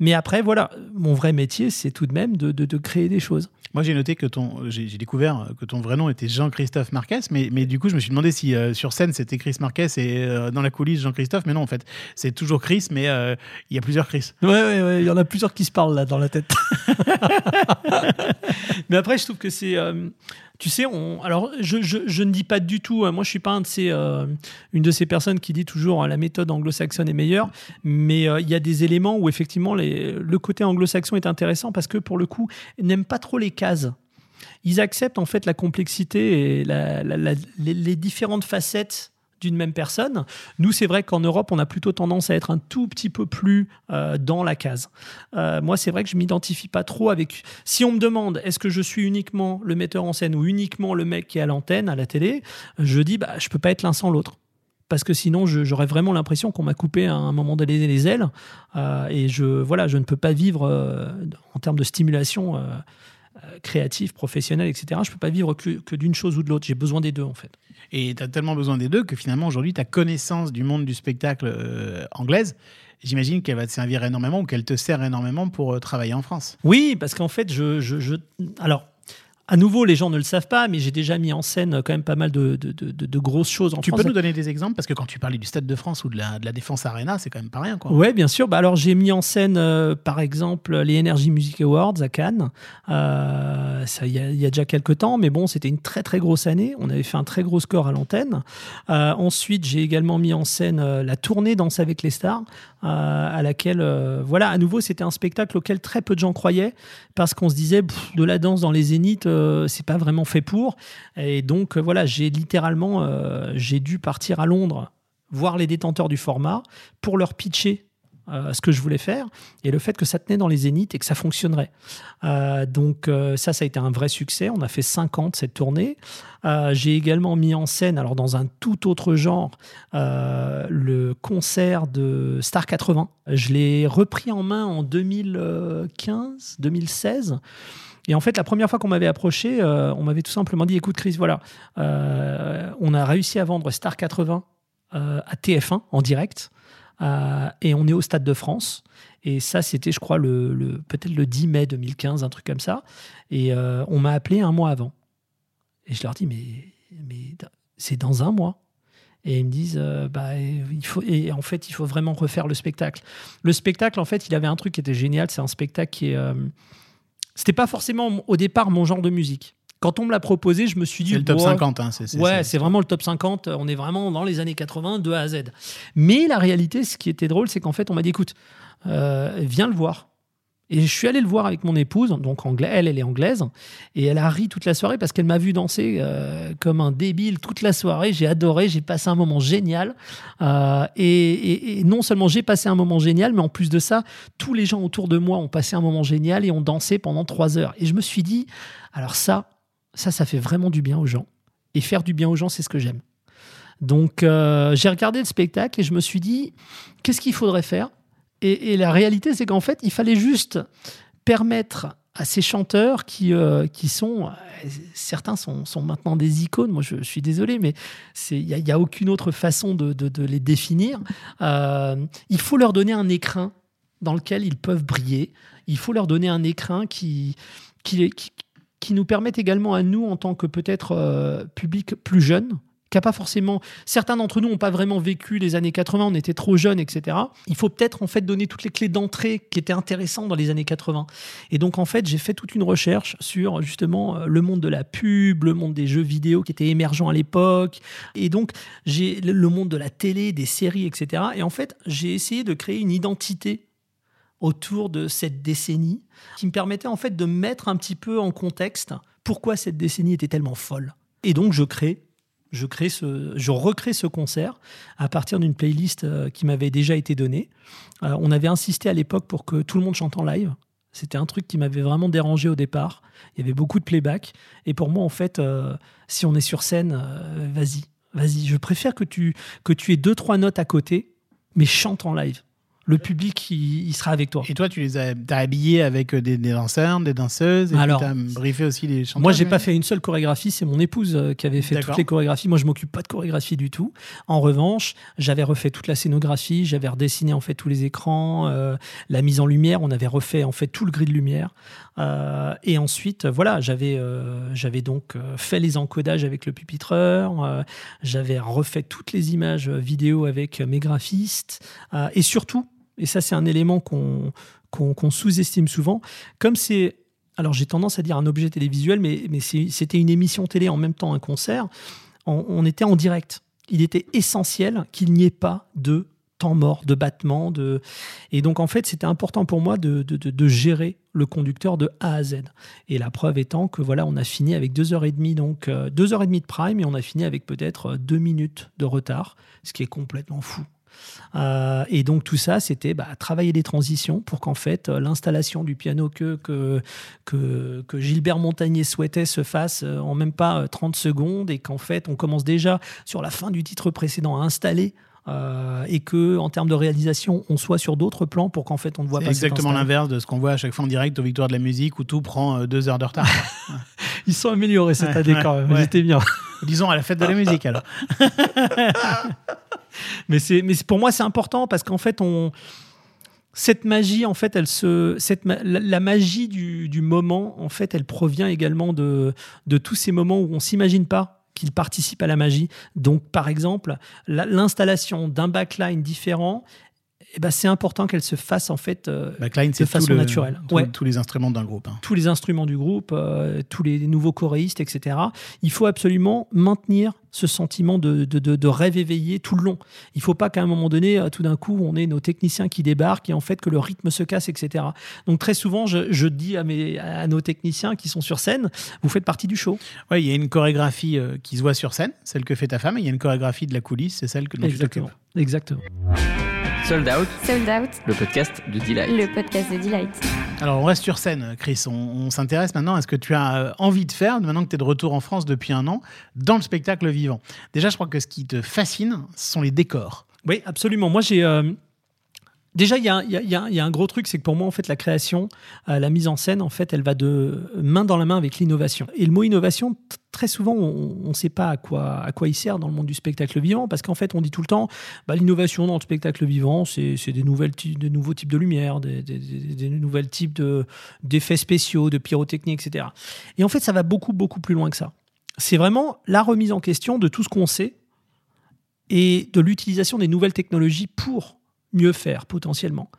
Mais après voilà, mon vrai métier c'est tout de même de, créer des choses. Moi, j'ai noté que ton, j'ai découvert que ton vrai nom était Jean-Christophe Marquez, mais, du coup, je me suis demandé si sur scène c'était Chris Marquez et euh, dans la coulisse Jean-Christophe, mais non, en fait, c'est toujours Chris, mais euh, il y a plusieurs Chris. Ouais, ouais, ouais, il y en a plusieurs qui se parlent là dans la tête. *laughs* Mais après, je trouve que c'est. euh, tu sais, on, alors je, je, je ne dis pas du tout, euh, moi je suis pas un de ces, une de ces personnes qui dit toujours euh, la méthode anglo-saxonne est meilleure, mais il y a des éléments où effectivement les, le côté anglo-saxon est intéressant parce que pour le coup, ils n'aiment pas trop les cases. Ils acceptent en fait la complexité et la- la- la- les, les différentes facettes d'une même personne. Nous, c'est vrai qu'en Europe, on a plutôt tendance à être un tout petit peu plus euh, dans la case. Euh, moi, c'est vrai que je m'identifie pas trop avec. Si on me demande est-ce que je suis uniquement le metteur en scène ou uniquement le mec qui est à l'antenne, à la télé, je dis bah je peux pas être l'un sans l'autre. Parce que sinon, j'aurais vraiment l'impression qu'on m'a coupé à un moment donné les ailes. Euh, et je, voilà, je ne peux pas vivre en termes de stimulation euh, créative, professionnelle, etc. Je peux pas vivre que, que d'une chose ou de l'autre. J'ai besoin des deux, en fait. Et tu as tellement besoin des deux que finalement, aujourd'hui, ta connaissance du monde du spectacle euh, anglaise, j'imagine qu'elle va te servir énormément ou qu'elle te sert énormément pour euh, travailler en France. Oui, parce qu'en fait, je, je, je- Alors, à nouveau, les gens ne le savent pas, mais j'ai déjà mis en scène quand même pas mal de, de, de- de- de grosses choses en Tu France. peux nous donner des exemples Parce que quand tu parlais du Stade de France ou de la, Défense Arena, c'est quand même pas rien. Ouais, bien sûr. Bah, alors, j'ai mis en scène, euh, par exemple, les Energy Music Awards à Cannes. Euh, il y, a- déjà quelques temps, mais bon, c'était une très très grosse année. On avait fait un très gros score à l'antenne. Euh, ensuite, j'ai également mis en scène euh, la tournée Danse avec les stars, euh, à laquelle, voilà, à nouveau, c'était un spectacle auquel très peu de gens croyaient, parce qu'on se disait, de la danse dans les zéniths, c'est pas vraiment fait pour. Et donc, voilà, j'ai littéralement, j'ai dû partir à Londres voir les détenteurs du format pour leur pitcher euh, ce que je voulais faire et le fait que ça tenait dans les zéniths et que ça fonctionnerait. Euh, donc euh, ça, ça a été un vrai succès. On a fait 50 cette tournée. J'ai également mis en scène, alors dans un tout autre genre, le concert de Star 80. Je l'ai repris en main en 2015, 2016. Et en fait, la première fois qu'on m'avait approché, on m'avait tout simplement dit, écoute Chris, voilà, on a réussi à vendre Star 80 euh, à TF1 en direct. Euh, et on est au Stade de France. Et ça, c'était, je crois, le, peut-être le 10 mai 2015, un truc comme ça. Et euh, on m'a appelé un mois avant. Et je leur dis, mais, mais c'est dans un mois. Et ils me disent, euh, bah, il faut, et en fait, il faut vraiment refaire le spectacle. Le spectacle, en fait, il avait un truc qui était génial. C'est un spectacle qui est. c'était pas forcément au départ mon genre de musique. Quand on me l'a proposé, je me suis dit. C'est le top Bon, 50. Hein, c'est- Ouais, c'est- vraiment le top 50. On est vraiment dans les années 80, de A à Z. Mais la réalité, ce qui était drôle, c'est qu'en fait, on m'a dit écoute, euh, viens le voir. Et je suis allé le voir avec mon épouse, donc elle, elle est anglaise, et elle a ri toute la soirée parce qu'elle m'a vu danser euh, comme un débile toute la soirée. J'ai adoré, j'ai passé un moment génial. Euh, et, et- et non seulement j'ai passé un moment génial, mais en plus de ça, tous les gens autour de moi ont passé un moment génial et ont dansé pendant trois heures. Et je me suis dit, alors ça, ça, ça fait vraiment du bien aux gens. Et faire du bien aux gens, c'est ce que j'aime. Donc, euh, j'ai regardé le spectacle et je me suis dit, qu'est-ce qu'il faudrait faire? Et, la réalité, c'est qu'en fait, il fallait juste permettre à ces chanteurs qui, euh, qui sont, certains sont, sont maintenant des icônes, moi je, suis désolé, mais il n'y a, aucune autre façon de, de- de les définir. Euh, il faut leur donner un écrin dans lequel ils peuvent briller. Il faut leur donner un écrin qui, qui, qui, qui nous permette également à nous, en tant que peut-être euh, public plus jeune, qui a pas forcément. Certains d'entre nous n'ont pas vraiment vécu les années 80, on était trop jeunes, etc. Il faut peut-être en fait donner toutes les clés d'entrée qui étaient intéressantes dans les années 80. Et donc en fait, j'ai fait toute une recherche sur justement euh, le monde de la pub, le monde des jeux vidéo qui était émergent à l'époque, et donc j'ai le monde de la télé, des séries, etc. Et en fait, j'ai essayé de créer une identité autour de cette décennie qui me permettait en fait de mettre un petit peu en contexte pourquoi cette décennie était tellement folle. Et donc je crée je, crée ce, je recrée ce concert à partir d'une playlist euh, qui m'avait déjà été donnée. Euh, on avait insisté à l'époque pour que tout le monde chante en live. C'était un truc qui m'avait vraiment dérangé au départ. Il y avait beaucoup de playback. Et pour moi, en fait, euh, si on est sur scène, vas-y, vas-y. Je préfère que tu, que tu aies deux, trois notes à côté, mais chante en live le public il, sera avec toi. Et toi, tu les as, habillés avec euh, des, danseurs, des danseuses, et Alors, tu as briefé aussi les chanteurs. Moi, j'ai pas fait une seule chorégraphie, c'est mon épouse euh, qui avait fait toutes les chorégraphies. Moi, je m'occupe pas de chorégraphie du tout. En revanche, j'avais refait toute la scénographie, j'avais redessiné en fait tous les écrans, euh, la mise en lumière, on avait refait en fait tout le gris de lumière. et ensuite, voilà, j'avais j'avais donc fait les encodages avec le pupitreur, j'avais refait toutes les images vidéo avec mes graphistes, et surtout, et ça c'est un élément qu'on sous-estime souvent, comme c'est, alors j'ai tendance à dire un objet télévisuel, mais, c'était une émission télé en même temps un concert, on, était en direct. Il était essentiel qu'il n'y ait pas de temps mort, de battement. De... Et donc, en fait, c'était important pour moi de, gérer le conducteur de A à Z. Et la preuve étant que voilà, on a fini avec deux heures et demie, donc euh, deux heures et demie de prime, et on a fini avec peut-être deux minutes de retard, ce qui est complètement fou. Euh, et donc tout ça, c'était bah, travailler des transitions pour qu'en fait euh, l'installation du piano que, que, que, Gilbert Montagnier souhaitait se fasse euh, en même pas 30 secondes et qu'en fait on commence déjà sur la fin du titre précédent à installer et que en termes de réalisation, on soit sur d'autres plans pour qu'en fait on ne voit pas. Exactement l'inverse de ce qu'on voit à chaque fois en direct aux Victoires de la musique où tout prend deux heures de retard. *laughs* Ils sont améliorés cette année quand même. Ils étaient bien. Disons à la fête de la *laughs* musique alors. *laughs* *laughs* mais c'est, mais pour moi, c'est important parce qu'en fait, on, cette magie, en fait, elle se, cette, la, magie du, du, moment, en fait, elle provient également de, de tous ces moments où on s'imagine pas qu'il participe à la magie. Donc, par exemple, l'installation d'un backline différent, eh ben, c'est important qu'elle se fasse en fait euh, de façon naturelle. Tous les instruments d'un groupe. Hein. Tous les instruments du groupe, euh, tous les nouveaux choréistes, etc. Il faut absolument maintenir ce sentiment de, de, rêve éveillé tout le long. Il ne faut pas qu'à un moment donné, euh, tout d'un coup, on ait nos techniciens qui débarquent et en fait que le rythme se casse, etc. Donc très souvent, je, dis à, mes, à nos techniciens qui sont sur scène, vous faites partie du show. Oui, il y a une chorégraphie qui se voit sur scène, celle que fait ta femme, et il y a une chorégraphie de la coulisse, c'est celle que dont Exactement. Exactement. Sold Out. Sold Out. Le podcast de Delight. Le podcast de Delight. Alors, on reste sur scène, Chris. On, s'intéresse maintenant à ce que tu as euh, envie de faire, maintenant que tu es de retour en France depuis un an, dans le spectacle vivant. Déjà, je crois que ce qui te fascine, ce sont les décors. Oui, absolument. Moi, j'ai. Déjà, il y, a un gros truc, c'est que pour moi, en fait, la création, euh, la mise en scène, en fait, elle va de main dans la main avec l'innovation. Et le mot innovation, très souvent, on ne sait pas à quoi, il sert dans le monde du spectacle vivant, parce qu'en fait, on dit tout le temps, bah, l'innovation dans le spectacle vivant, c'est des, nouveaux types de lumière, des, nouvelles types d'effets spéciaux, de pyrotechnie, etc. Et en fait, ça va beaucoup, beaucoup plus loin que ça. C'est vraiment la remise en question de tout ce qu'on sait et de l'utilisation des nouvelles technologies pour mieux faire potentiellement.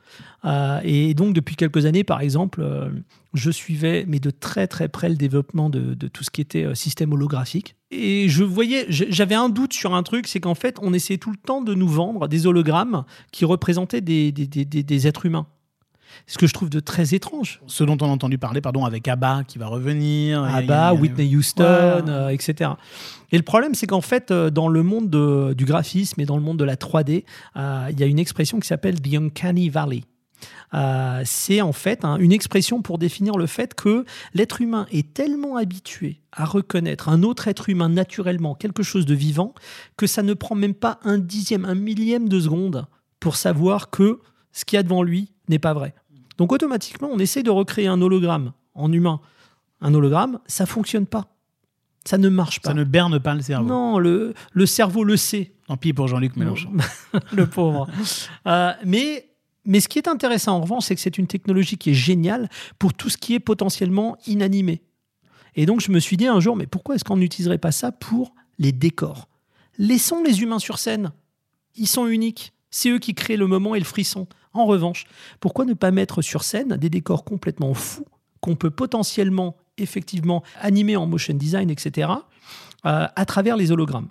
Euh, et donc depuis quelques années, par exemple, euh, je suivais, mais de très très près, le développement de, tout ce qui était euh, système holographique. Et je voyais, j'avais un doute sur un truc, c'est qu'en fait, on essayait tout le temps de nous vendre des hologrammes qui représentaient des, êtres humains ce que je trouve de très étrange. Ce dont on a entendu parler, pardon, avec ABBA qui va revenir. ABBA, Whitney Houston, etc. Et le problème, c'est qu'en fait, euh, dans le monde du graphisme et dans le monde de la 3D, euh, il y a une expression qui s'appelle The Uncanny Valley. Euh, c'est en fait hein, une expression pour définir le fait que l'être humain est tellement habitué à reconnaître un autre être humain naturellement, quelque chose de vivant, que ça ne prend même pas un dixième, un millième de seconde pour savoir que ce qu'il y a devant lui n'est pas vrai. Donc automatiquement, on essaie de recréer un hologramme en humain. Un hologramme, ça fonctionne pas. Ça ne marche pas. Ça ne berne pas le cerveau. Non, le, le cerveau le sait. Tant pis pour Jean-Luc Mélenchon. *laughs* le pauvre. Euh, mais, mais ce qui est intéressant en revanche, c'est que c'est une technologie qui est géniale pour tout ce qui est potentiellement inanimé. Et donc je me suis dit un jour, mais pourquoi est-ce qu'on n'utiliserait pas ça pour les décors? Laissons les humains sur scène. Ils sont uniques. C'est eux qui créent le moment et le frisson. En revanche, pourquoi ne pas mettre sur scène des décors complètement fous qu'on peut potentiellement, effectivement, animer en motion design, etc., euh, à travers les hologrammes?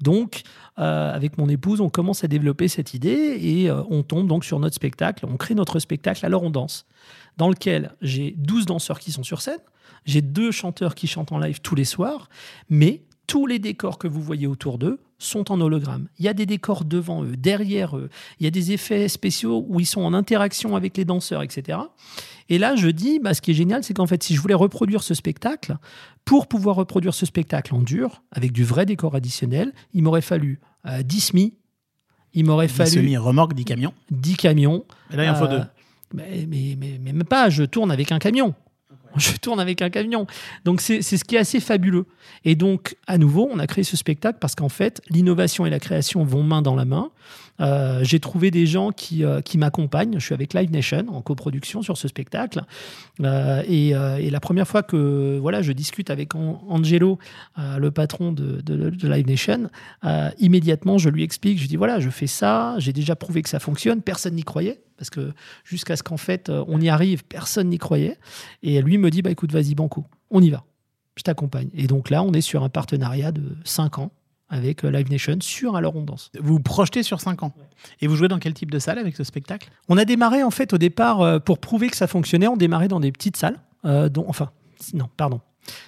Donc, euh, avec mon épouse, on commence à développer cette idée et euh, on tombe donc sur notre spectacle. On crée notre spectacle Alors on danse, dans lequel j'ai 12 danseurs qui sont sur scène, j'ai deux chanteurs qui chantent en live tous les soirs, mais tous les décors que vous voyez autour d'eux sont en hologramme. Il y a des décors devant eux, derrière eux, il y a des effets spéciaux où ils sont en interaction avec les danseurs, etc. Et là, je dis, bah, ce qui est génial, c'est qu'en fait, si je voulais reproduire ce spectacle, pour pouvoir reproduire ce spectacle en dur, avec du vrai décor additionnel, il m'aurait fallu euh, 10 SMI, il m'aurait 10 fallu semi remorque 10 camions. 10 camions. Et là, il en faut Euh, deux. Mais, mais, mais, mais même pas, je tourne avec un camion. *laughs* Je tourne avec un camion. Donc c'est ce qui est assez fabuleux. Et donc, à nouveau, on a créé ce spectacle parce qu'en fait, l'innovation et la création vont main dans la main. Euh, J'ai trouvé des gens qui, euh, qui m'accompagnent. Je suis avec Live Nation en coproduction sur ce spectacle. Euh, et, la première fois que voilà, je discute avec An- Angelo, le patron de, de- Live Nation, immédiatement, je lui explique, je dis voilà, je fais ça, j'ai déjà prouvé que ça fonctionne, personne n'y croyait, parce que jusqu'à ce qu'en fait on y arrive, personne n'y croyait. Et lui me dit bah écoute, vas-y banco, on y va, je t'accompagne. Et donc là, on est sur un partenariat de 5 ans avec euh, Live Nation sur Alors on danse. Vous vous projetez sur 5 ans. Et vous jouez dans quel type de salle avec ce spectacle? On a démarré en fait au départ euh, pour prouver que ça fonctionnait. On démarrait dans des petites salles, euh, dont, enfin non, pardon,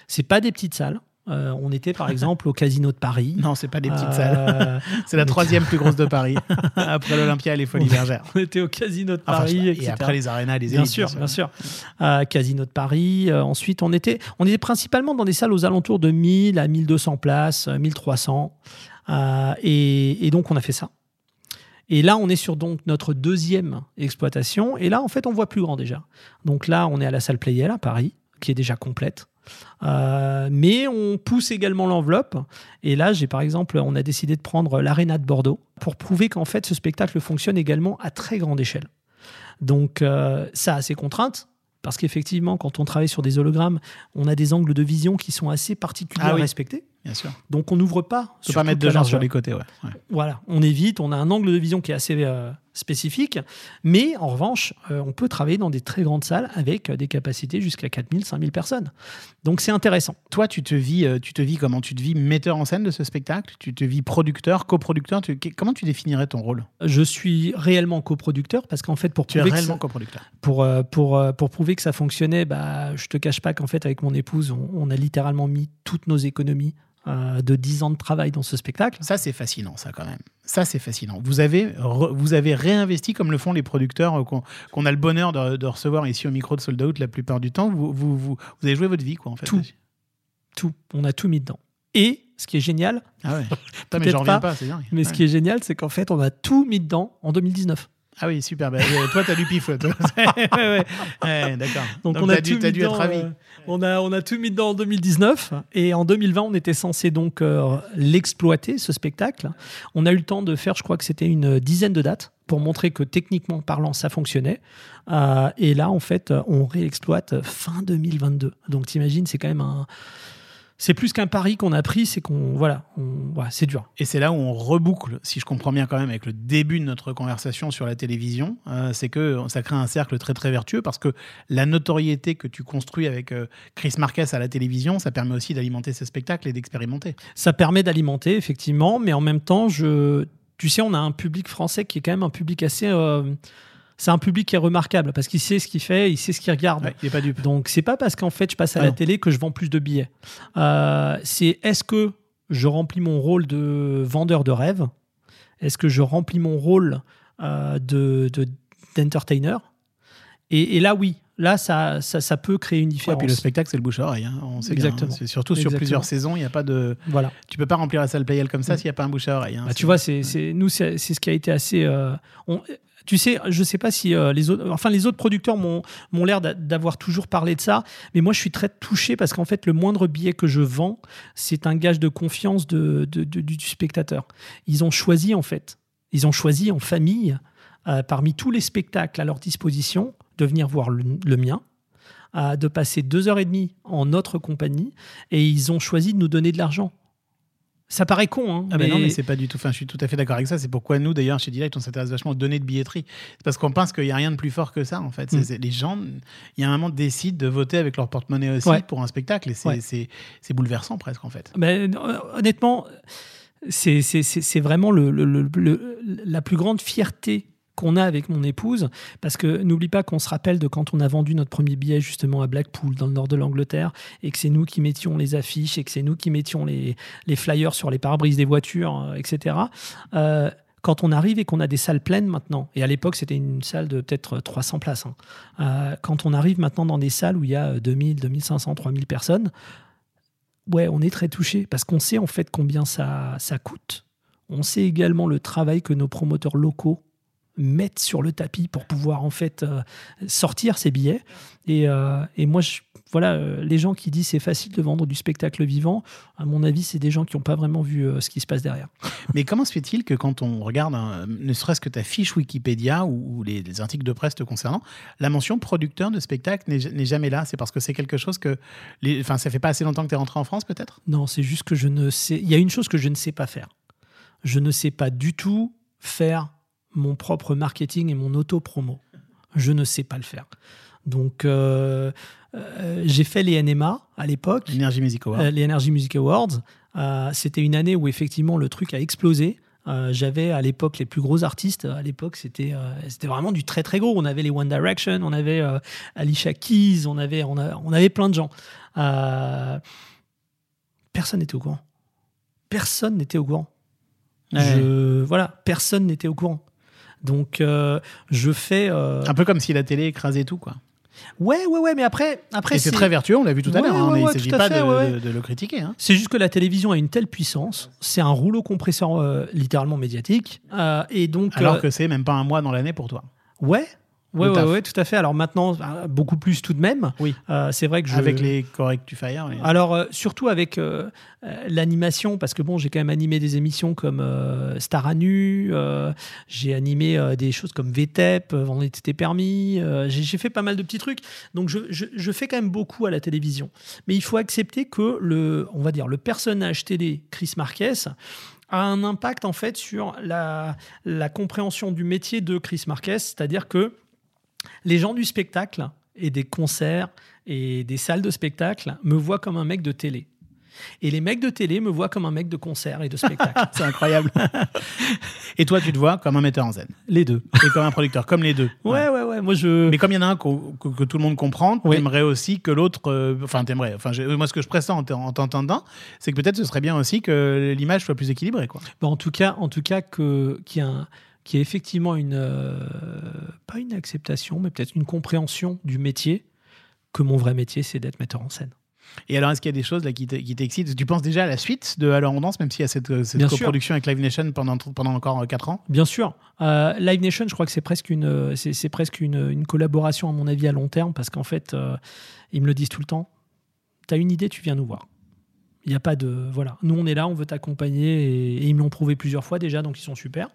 c'est pas des petites salles. Euh, on était par exemple au Casino de Paris. *laughs* Non, c'est pas des petites Euh, salles. *laughs* C'est la troisième plus grosse de *laughs* Paris. Après l'Olympia et les Folies Bergères. On était au Casino de Paris, et après les arénas, les Bien élites, sûr, bien sûr. Euh, Casino de Paris. Ensuite, on était, on était principalement dans des salles aux alentours de 1000 à 1200 places, euh, 1300. Euh, et, et donc, on a fait ça. Et là, on est sur donc notre deuxième exploitation. Et là, en fait, on voit plus grand déjà. Donc là, on est à la salle Playel à Paris, qui est déjà complète. Euh, mais on pousse également l'enveloppe. Et là, j'ai par exemple, on a décidé de prendre l'Arena de Bordeaux pour prouver qu'en fait, ce spectacle fonctionne également à très grande échelle. Donc, euh, ça a ses contraintes. Parce qu'effectivement, quand on travaille sur des hologrammes, on a des angles de vision qui sont assez particuliers Ah à respecter. Bien sûr. Donc, on n'ouvre pas. Faut sur pas mettre de gens sur les côtés, ouais. ouais. Voilà, on évite, on a un angle de vision qui est assez euh, spécifique, mais en revanche, euh, on peut travailler dans des très grandes salles avec euh, des capacités jusqu'à 4000, 5000 personnes. Donc c'est intéressant. Toi, tu te vis, euh, tu te vis comment? Tu te vis metteur en scène de ce spectacle? Tu te vis producteur, coproducteur? Tu- que- Comment tu définirais ton rôle? Je suis réellement coproducteur parce qu'en fait, pour Tu es prouver, que réellement ça, coproducteur. pour, euh, pour, pour prouver que ça fonctionnait, bah, je te cache pas qu'en fait, avec mon épouse, on, on a littéralement mis toutes nos économies euh, de 10 ans de travail dans ce spectacle. Ça, c'est fascinant, ça, quand même. Ça, c'est fascinant. Vous avez, re- vous avez réinvesti comme le font les producteurs euh, qu'on qu'on a le bonheur de, de recevoir ici au micro de Sold Out la plupart du temps. Vous, vous, vous, vous avez joué votre vie, quoi, en fait. Tout. Tout, on a tout mis dedans. Et ce qui est génial, Ah ouais. *laughs* Putain, mais j'en reviens pas, pas, c'est dingue. mais ce qui est génial, c'est qu'en fait, on a tout mis dedans en 2019. Ah oui, super. Bah, euh, toi, t'as du pif, toi. *laughs* ouais, ouais. Ouais, D'accord. Donc, on a dû, tout mis dû dedans, être ravi. euh, on, a, on a tout mis dedans en 2019 et en 2020, on était censé donc euh, l'exploiter, ce spectacle. On a eu le temps de faire, je crois que c'était une dizaine de dates pour montrer que techniquement parlant, ça fonctionnait. Euh, et là, en fait, on réexploite fin 2022. Donc, t'imagines, c'est quand même un. C'est plus qu'un pari qu'on a pris, c'est qu'on. Voilà, c'est dur. Et c'est là où on reboucle, si je comprends bien quand même, avec le début de notre conversation sur la télévision, euh, c'est que ça crée un cercle très très vertueux parce que la notoriété que tu construis avec euh, Chris Marquez à la télévision, ça permet aussi d'alimenter ce spectacle et d'expérimenter. Ça permet d'alimenter, effectivement, mais en même temps, je, tu sais, on a un public français qui est quand même un public assez. euh, c'est un public qui est remarquable parce qu'il sait ce qu'il fait, il sait ce qu'il regarde. Ouais, il n'est pas dupe. Donc, c'est pas parce qu'en fait, je passe à Ah la non. télé que je vends plus de billets. Euh, c'est est-ce que je remplis mon rôle de vendeur de rêve? Est-ce que je remplis mon rôle euh, de, de- d'entertainer? Et, et là, oui. Là, ça, ça, ça peut créer une Ouais, différence. puis le spectacle, c'est le bouche-oreille. hein, on sait bien, Exactement. hein. C'est surtout sur plusieurs saisons, il n'y a pas de. Voilà. Tu peux pas remplir la salle Playel comme ça Mm. s'il n'y a pas un bouche à oreille. hein. Bah, tu vois, c'est, nous, c'est, c'est ce qui a été assez. euh, on- tu sais, je sais pas si euh, les autres, enfin les autres producteurs m'ont, l'air d'a- d'avoir toujours parlé de ça, mais moi je suis très touché parce qu'en fait le moindre billet que je vends, c'est un gage de confiance du spectateur. Ils ont choisi en fait, ils ont choisi en famille, euh, parmi tous les spectacles à leur disposition, de venir voir le, le mien. euh, de passer deux heures et demie en notre compagnie et ils ont choisi de nous donner de l'argent. Ça paraît con, hein, Ah ben non, mais c'est pas du tout. Enfin, je suis tout à fait d'accord avec ça. C'est pourquoi nous, d'ailleurs, chez Delight, on s'intéresse vachement aux données de billetterie. C'est parce qu'on pense qu'il n'y a rien de plus fort que ça, en fait. Mm. c'est- les gens, il y a un moment, décident de voter avec leur porte-monnaie aussi Ouais. pour un spectacle. Et c'est Ouais. c'est- c'est bouleversant presque, en fait. Ben, euh, honnêtement, c'est vraiment le- le- le- la plus grande fierté qu'on a avec mon épouse, parce que n'oublie pas qu'on se rappelle de quand on a vendu notre premier billet justement à Blackpool, dans le nord de l'Angleterre, et que c'est nous qui mettions les affiches, et que c'est nous qui mettions les, flyers sur les pare-brises des voitures, euh, etc. Euh, quand on arrive et qu'on a des salles pleines maintenant, et à l'époque c'était une salle de peut-être 300 places, hein, euh, quand on arrive maintenant dans des salles où il y a 2000, 2500, 3000 personnes, ouais, on est très touché parce qu'on sait en fait combien ça, ça coûte. On sait également le travail que nos promoteurs locaux mettent sur le tapis pour pouvoir en fait euh, sortir ces billets. Et, euh, et moi, je- voilà, euh, les gens qui disent c'est facile de vendre du spectacle vivant, à mon avis, c'est des gens qui n'ont pas vraiment vu ce qui se passe derrière. *laughs* Mais comment se fait-il que quand on regarde, un- ne serait-ce que ta fiche Wikipédia ou, ou les, les articles de presse te concernant, la mention producteur de spectacle n'est jamais là? C'est parce que c'est quelque chose que. Enfin, ça fait pas assez longtemps que tu es rentré en France, peut-être? Non, c'est juste que je ne sais. Il y a une chose que je ne sais pas faire. Je ne sais pas du tout faire mon propre marketing et mon auto-promo. Je ne sais pas le faire. Donc, euh, euh, j'ai fait les NMA à l'époque, Energy Music Award. euh, les Energy Music Awards. C'était une année où effectivement le truc a explosé. J'avais à l'époque les plus gros artistes. À l'époque, c'était c'était vraiment du très très gros. On avait les One Direction, on avait Alicia Keys, on avait, on, a- on avait plein de gens. Personne n'était au courant. Personne n'était au courant. Ouais. Je, voilà, personne n'était au courant. Donc, euh, je fais. euh, Un peu comme si la télé écrasait tout, quoi. Ouais, ouais, ouais, mais après, après Et c'est très vertueux, on l'a vu tout à Ouais, l'heure. hein, ouais, il ne s'agit pas fait, de, ouais, ouais. de- de le critiquer. hein. C'est juste que la télévision a une telle puissance, c'est un rouleau compresseur euh, littéralement médiatique, et donc Alors que c'est même pas un mois dans l'année pour toi. ouais, Le ouais, ouais, tout à fait. Alors maintenant, euh, beaucoup plus tout de même. Oui. Euh, c'est vrai que je Avec les Correct to Fire. oui. alors euh, surtout avec euh, l'animation, parce que bon, j'ai quand même animé des émissions comme Star à nu, j'ai animé des choses comme VTEP, Vendredi était permis, j'ai j'ai fait pas mal de petits trucs, donc je, je- je fais quand même beaucoup à la télévision. Mais il faut accepter que le, on va dire, le personnage télé Chris Marquez a un impact en fait sur la, la compréhension du métier de Chris Marquez, c'est-à-dire que les gens du spectacle et des concerts et des salles de spectacle me voient comme un mec de télé. Et les mecs de télé me voient comme un mec de concert et de spectacle. *laughs* C'est incroyable. *laughs* Et toi, tu te vois comme un metteur en scène. les deux. Et comme un producteur, comme les deux. Ouais, ouais, ouais. Moi, je. Mais comme il y en a un que, que tout le monde comprend, Oui. t'aimerais aussi que l'autre. euh, Enfin, t'aimerais. Enfin, moi, ce que je pressens en t'entendant, c'est que peut-être ce serait bien aussi que l'image soit plus équilibrée. Quoi. Bon, en tout cas, en tout cas que qu'il y a un- qu'il y ait effectivement une euh, pas une acceptation, mais peut-être une compréhension du métier que mon vrai métier, c'est d'être metteur en scène. Et alors, est-ce qu'il y a des choses là, qui te- qui t'excitent? Tu penses déjà à la suite de Alors on danse, même s'il y a cette, euh, cette sûr. coproduction avec Live Nation pendant, pendant encore 4 ans? Bien sûr. Euh, Live Nation, je crois que c'est presque une, euh, c'est, c'est presque une, une collaboration, à mon avis, à long terme, parce qu'en fait, euh, ils me le disent tout le temps. Tu as une idée, tu viens nous voir. Il n'y a pas de. Voilà. Nous, on est là, on veut t'accompagner, et, ils me l'ont prouvé plusieurs fois déjà, donc ils sont super.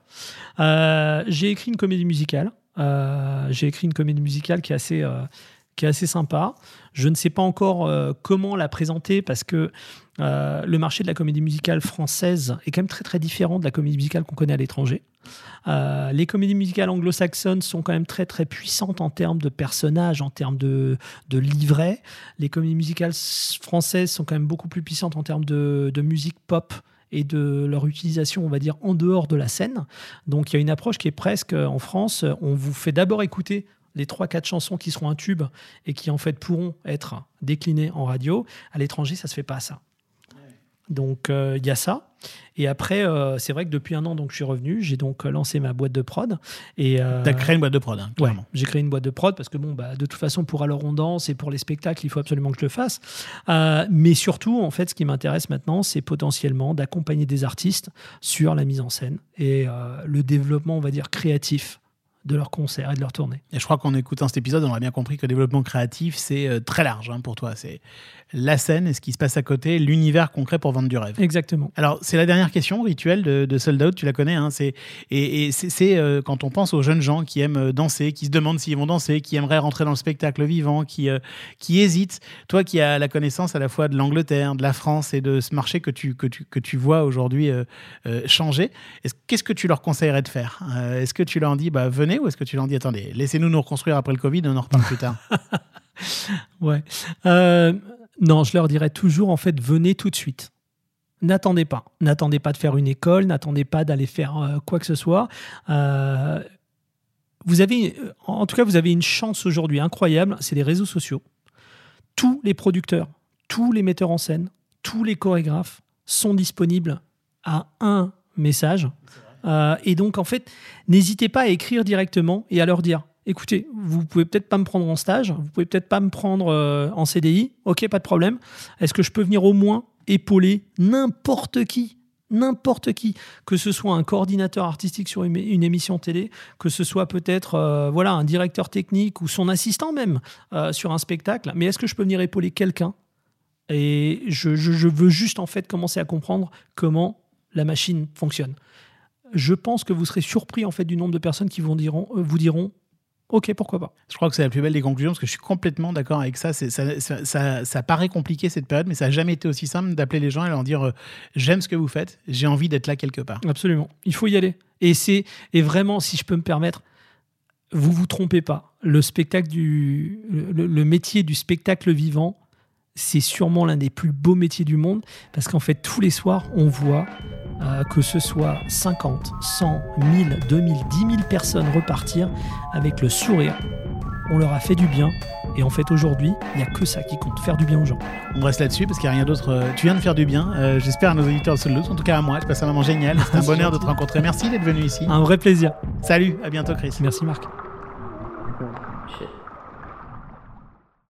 Euh, j'ai écrit une comédie musicale. Euh, j'ai écrit une comédie musicale qui est assez. euh, qui est assez sympa. Je ne sais pas encore euh, comment la présenter parce que euh, le marché de la comédie musicale française est quand même très très différent de la comédie musicale qu'on connaît à l'étranger. Euh, les comédies musicales anglo-saxonnes sont quand même très très puissantes en termes de personnages, en termes de, de livrets. Les comédies musicales françaises sont quand même beaucoup plus puissantes en termes de, de musique pop et de leur utilisation, on va dire, en dehors de la scène. Donc il y a une approche qui est presque en France, on vous fait d'abord écouter les 3-4 chansons qui seront un tube et qui en fait pourront être déclinées en radio. À l'étranger, ça se fait pas ça. Donc euh, il y a ça. Et après, euh, c'est vrai que depuis un an, donc je suis revenu, j'ai donc euh, lancé ma boîte de prod. Et euh, T'as créé une boîte de prod, hein, Ouais, j'ai créé une boîte de prod parce que bon, bah, de toute façon, pour alors on danse et pour les spectacles, il faut absolument que je le fasse. Euh, mais surtout, en fait, ce qui m'intéresse maintenant, c'est potentiellement d'accompagner des artistes sur la mise en scène et euh, le développement, on va dire, créatif de leurs concerts et de leurs tournées. Et je crois qu'en écoutant cet épisode, on a bien compris que le développement créatif, c'est euh, très large hein, pour toi. C'est la scène et ce qui se passe à côté, l'univers concret pour vendre du rêve. Exactement. Alors, c'est la dernière question rituelle de, de Sold Out, tu la connais. Hein, c'est, et, et c'est, euh, quand on pense aux jeunes gens qui aiment euh, danser, qui se demandent s'ils vont danser, qui aimeraient rentrer dans le spectacle vivant, qui, euh, qui hésitent. Toi qui as la connaissance à la fois de l'Angleterre, de la France et de ce marché que tu, que tu, que tu vois aujourd'hui euh, changer, est-ce- qu'est-ce que tu leur conseillerais de faire? Est-ce que tu leur dis, bah, venez, ou est-ce que tu leur dis, attendez, laissez-nous nous reconstruire après le Covid, on en reparle plus tard? *laughs* Ouais. Euh, non, je leur dirais toujours, en fait, venez tout de suite. N'attendez pas. N'attendez pas de faire une école, n'attendez pas d'aller faire euh, quoi que ce soit. Euh, vous avez, en tout cas, vous avez une chance aujourd'hui incroyable, c'est les réseaux sociaux. Tous les producteurs, tous les metteurs en scène, tous les chorégraphes sont disponibles à un message. Euh, et donc, en fait, n'hésitez pas à écrire directement et à leur dire écoutez, vous pouvez peut-être pas me prendre en stage, vous pouvez peut-être pas me prendre euh, en CDI, ok, pas de problème. Est-ce que je peux venir au moins épauler n'importe qui N'importe qui, que ce soit un coordinateur artistique sur une, émission télé, que ce soit peut-être euh, voilà un directeur technique ou son assistant même sur un spectacle. Mais est-ce que je peux venir épauler quelqu'un? Et je- je veux juste en fait commencer à comprendre comment la machine fonctionne. Je pense que vous serez surpris en fait du nombre de personnes qui vont diront, euh, vous diront Ok, pourquoi pas Je crois que c'est la plus belle des conclusions parce que je suis complètement d'accord avec ça. Ça, ça, ça- ça paraît compliqué cette période, mais ça n'a jamais été aussi simple d'appeler les gens et leur dire euh, j'aime ce que vous faites, j'ai envie d'être là quelque part. Absolument. Il faut y aller. Et c'est et vraiment, si je peux me permettre, vous vous trompez pas. Le spectacle du le, le métier du spectacle vivant, c'est sûrement l'un des plus beaux métiers du monde parce qu'en fait tous les soirs on voit euh, que ce soit 50, 100, 1000, 2000, 10 000 personnes repartir avec le sourire. On leur a fait du bien. Et en fait, aujourd'hui, il n'y a que ça qui compte, faire du bien aux gens. On reste là-dessus parce qu'il n'y a rien d'autre. euh, Tu viens de faire du bien. Euh, J'espère à nos auditeurs de Soul en tout cas à moi. Tu passes un moment génial. C'est un bonheur de te rencontrer. Merci d'être venu ici. Un vrai plaisir. Salut, à bientôt Chris. Merci Marc.